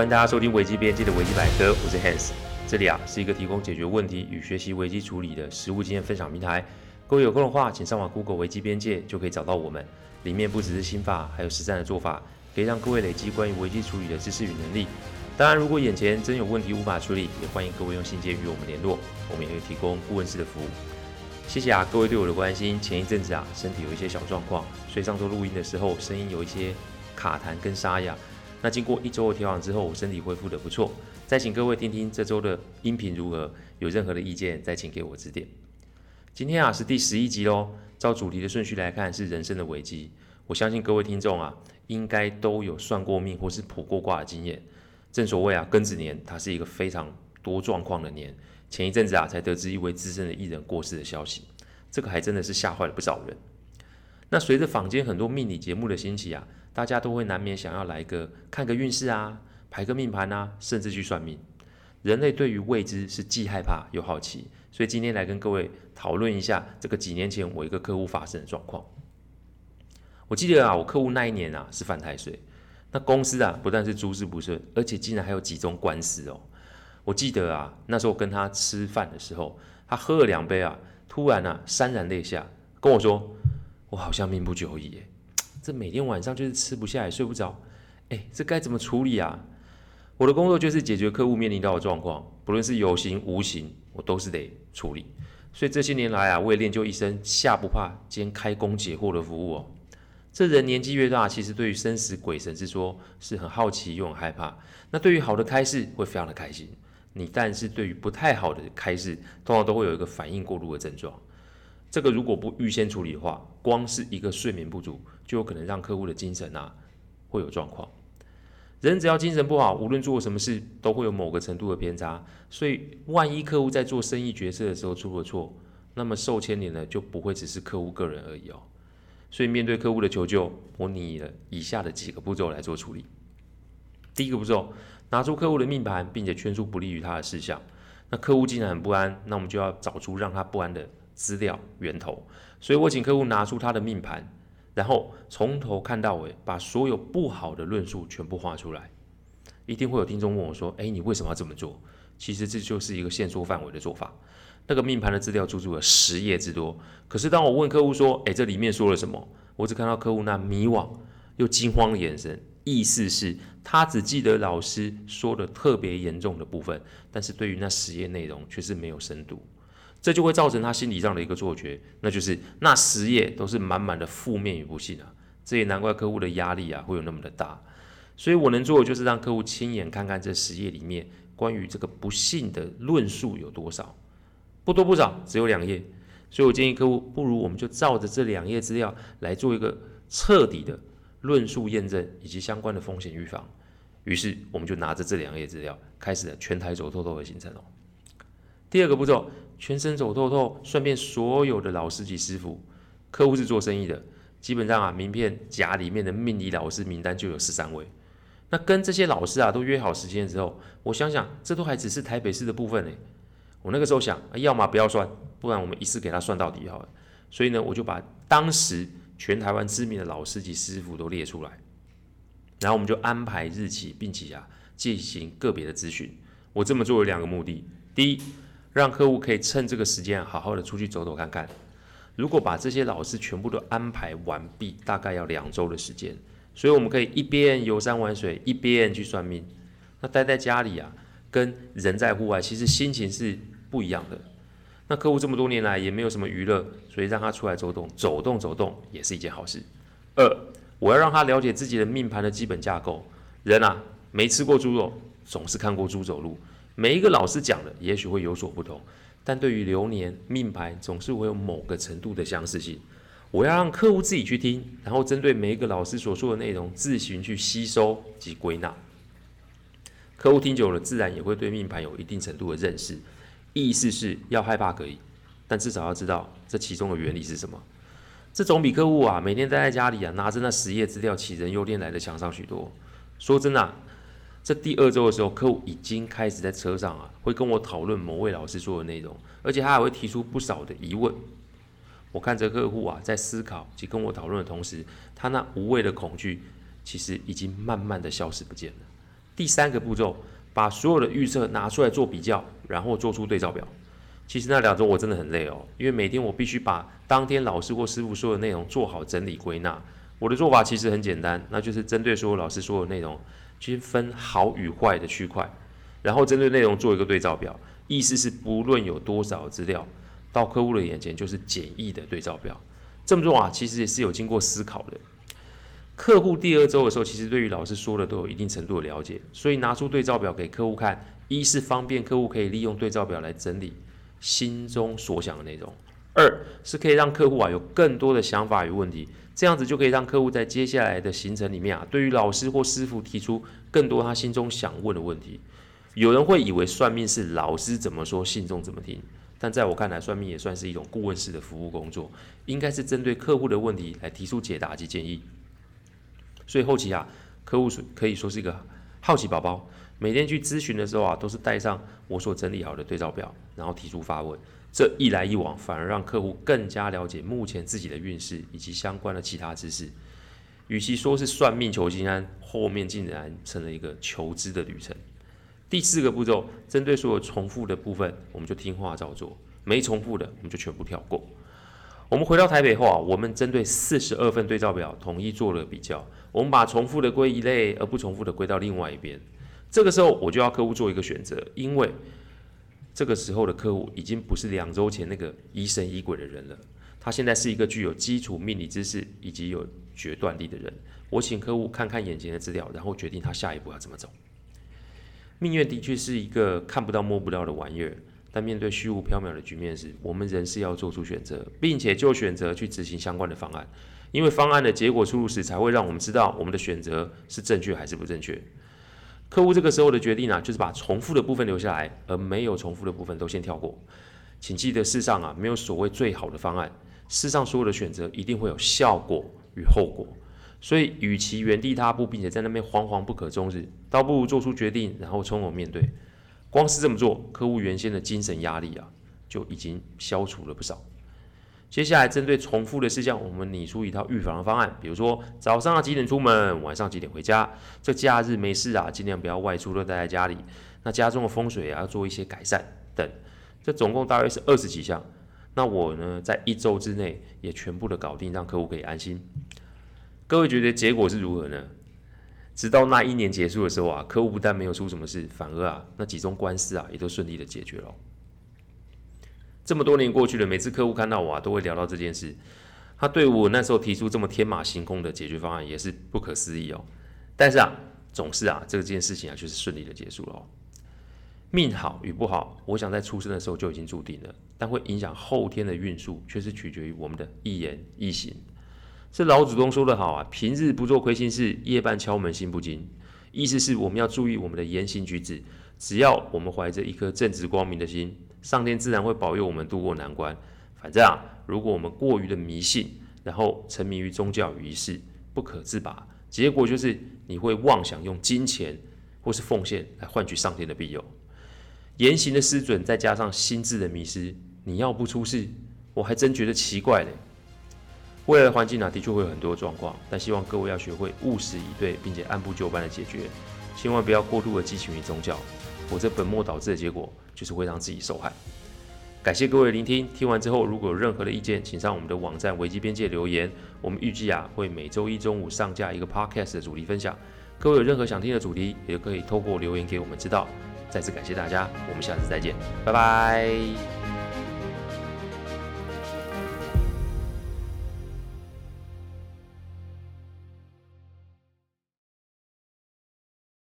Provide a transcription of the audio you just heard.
欢迎大家收听危机边界的危机百科，我是 Hans，这里啊是一个提供解决问题与学习危机处理的实务经验分享平台。各位有空的话，请上网 Google 危机边界就可以找到我们，里面不只是心法，还有实战的做法，可以让各位累积关于危机处理的知识与能力。当然，如果眼前真有问题无法处理，也欢迎各位用信件与我们联络，我们也会提供顾问式的服务。谢谢啊，各位对我的关心。前一阵子啊，身体有一些小状况，所以上周录音的时候声音有一些卡痰跟沙哑。那经过一周的调养之后，我身体恢复得不错。再请各位听听这周的音频如何，有任何的意见再请给我指点。今天啊是第十一集喽，照主题的顺序来看是人生的危机。我相信各位听众啊，应该都有算过命或是卜过卦的经验。正所谓啊，庚子年它是一个非常多状况的年。前一阵子啊才得知一位资深的艺人过世的消息，这个还真的是吓坏了不少人。那随着坊间很多命理节目的兴起啊。大家都会难免想要来个看个运势啊，排个命盘啊，甚至去算命。人类对于未知是既害怕又好奇，所以今天来跟各位讨论一下这个几年前我一个客户发生的状况。我记得啊，我客户那一年啊是犯太岁，那公司啊不但是诸事不顺，而且竟然还有几宗官司哦。我记得啊，那时候跟他吃饭的时候，他喝了两杯啊，突然啊潸然泪下，跟我说：“我好像命不久矣。”。这每天晚上就是吃不下也睡不着，哎，这该怎么处理啊？我的工作就是解决客户面临到的状况，不论是有形无形，我都是得处理。所以这些年来啊，我也练就一身下不怕兼开工解惑的服务哦。这人年纪越大，其实对于生死鬼神之说是很好奇又很害怕。那对于好的开示会非常的开心，你但是对于不太好的开示，通常都会有一个反应过度的症状。这个如果不预先处理的话，光是一个睡眠不足，就有可能让客户的精神啊会有状况。人只要精神不好，无论做什么事都会有某个程度的偏差。所以，万一客户在做生意决策的时候出了错，那么受牵连的就不会只是客户个人而已哦。所以，面对客户的求救，我拟了以下的几个步骤来做处理。第一个步骤，拿出客户的命盘，并且圈出不利于他的事项。那客户既然很不安，那我们就要找出让他不安的资料源头，所以我请客户拿出他的命盘，然后从头看到尾，把所有不好的论述全部画出来。一定会有听众问我说：“诶，你为什么要这么做？”其实这就是一个限缩范围的做法。那个命盘的资料足足有十页之多，可是当我问客户说：“诶，这里面说了什么？”我只看到客户那迷惘又惊慌的眼神，意思是他只记得老师说的特别严重的部分，但是对于那十页内容却是没有深度。这就会造成他心理上的一个错觉，那就是那十页都是满满的负面与不幸啊！这也难怪客户的压力啊会有那么的大。所以我能做的就是让客户亲眼看看这十页里面关于这个不幸的论述有多少，不多不少，只有两页。所以我建议客户，不如我们就照着这两页资料来做一个彻底的论述验证以及相关的风险预防。于是我们就拿着这两页资料，开始了全台走透透的行程哦。第二个步骤，全身走透透，顺便所有的老师及师傅，客户是做生意的，基本上啊，名片夹里面的命理老师名单就有十三位。那跟这些老师啊都约好时间之后，我想想，这都还只是台北市的部分呢。我那个时候想，啊、要么不要算，不然我们一次给他算到底好了。所以呢，我就把当时全台湾知名的老师及师傅都列出来，然后我们就安排日期，并且啊进行个别的咨询。我这么做有两个目的，第一。让客户可以趁这个时间好好的出去走走看看。如果把这些老师全部都安排完毕，大概要两周的时间。所以我们可以一边游山玩水，一边去算命。那待在家里啊，跟人在户外其实心情是不一样的。那客户这么多年来也没有什么娱乐，所以让他出来走动，走动走动也是一件好事。二，我要让他了解自己的命盘的基本架构。人啊，没吃过猪肉，总是看过猪走路。每一个老师讲的也许会有所不同，但对于流年命盘总是会有某个程度的相似性。我要让客户自己去听，然后针对每一个老师所说的内容自行去吸收及归纳。客户听久了，自然也会对命盘有一定程度的认识。意思是要害怕可以，但至少要知道这其中的原理是什么。这总比客户啊每天待在家里啊拿着那十页资料杞人忧天来的强上许多。说真的。这第二周的时候，客户已经开始在车上啊，会跟我讨论某位老师说的内容，而且他还会提出不少的疑问。我看着客户啊，在思考及跟我讨论的同时，他那无谓的恐惧其实已经慢慢的消失不见了。第三个步骤，把所有的预测拿出来做比较，然后做出对照表。其实那两周我真的很累哦，因为每天我必须把当天老师或师傅说的内容做好整理归纳。我的做法其实很简单，那就是针对所有老师说的内容，去分好与坏的区块，然后针对内容做一个对照表。意思是不论有多少资料，到客户的眼前就是简易的对照表。这么做啊，其实也是有经过思考的。客户第二周的时候，其实对于老师说的都有一定程度的了解，所以拿出对照表给客户看，一是方便客户可以利用对照表来整理心中所想的内容，二是可以让客户啊有更多的想法与问题，这样子就可以让客户在接下来的行程里面啊，对于老师或师傅提出更多他心中想问的问题。有人会以为算命是老师怎么说，信众怎么听，但在我看来，算命也算是一种顾问式的服务工作，应该是针对客户的问题来提出解答及建议。所以后期啊，客户可以说是一个好奇宝宝，每天去咨询的时候啊，都是带上我所整理好的对照表，然后提出发问。这一来一往，反而让客户更加了解目前自己的运势以及相关的其他知识。与其说是算命求心安，后面竟然成了一个求知的旅程。第四个步骤，针对所有重复的部分，我们就听话照做；没重复的，我们就全部跳过。我们回到台北后啊，我们针对四十二份对照表统一做了比较。我们把重复的归一类，而不重复的归到另外一边。这个时候，我就要客户做一个选择，因为这个时候的客户已经不是两周前那个疑神疑鬼的人了。他现在是一个具有基础命理知识以及有决断力的人。我请客户看看眼前的资料，然后决定他下一步要怎么走。命运的确是一个看不到摸不到的玩意儿。但面对虚无缥缈的局面时，我们仍是要做出选择，并且就选择去执行相关的方案，因为方案的结果出炉时，才会让我们知道我们的选择是正确还是不正确。客户这个时候的决定呢、啊，就是把重复的部分留下来，而没有重复的部分都先跳过。请记得，世上啊没有所谓最好的方案，世上所有的选择一定会有效果与后果。所以，与其原地踏步，并且在那边惶惶不可终日，倒不如做出决定，然后从容面对。光是这么做，客户原先的精神压力啊，就已经消除了不少。接下来，针对重复的事项，我们拟出一套预防的方案，比如说早上要几点出门，晚上几点回家。这假日没事啊，尽量不要外出，都待在家里。那家中的风水啊，要做一些改善等。这总共大约是二十几项。那我呢，在一周之内也全部的搞定，让客户可以安心。各位觉得结果是如何呢？直到那一年结束的时候啊，客户不但没有出什么事，反而啊，那几宗官司啊，也都顺利的解决了。这么多年过去了，每次客户看到我啊，都会聊到这件事。他对我那时候提出这么天马行空的解决方案，也是不可思议哦。但是啊，总是啊，这件事情啊，就是顺利的结束了哦。命好与不好，我想在出生的时候就已经注定了，但会影响后天的运数，却是取决于我们的一言一行。这老祖宗说得好啊，平日不做亏心事，夜半敲门心不惊。意思是我们要注意我们的言行举止，只要我们怀着一颗正直光明的心，上天自然会保佑我们度过难关。反正啊，如果我们过于的迷信，然后沉迷于宗教与仪式，不可自拔，结果就是你会妄想用金钱或是奉献来换取上天的庇佑。言行的失准，再加上心智的迷失，你要不出事，我还真觉得奇怪嘞。未来的环境啊，的确会有很多状况，但希望各位要学会务实以对，并且按部就班的解决，千万不要过度的寄情于宗教，否则本末倒置的结果就是会让自己受害。感谢各位聆听，听完之后如果有任何的意见，请上我们的网站危机边界留言。我们预计啊会每周一中午上架一个 podcast 的主题分享，各位有任何想听的主题，也可以透过留言给我们知道。再次感谢大家，我们下次再见，拜拜。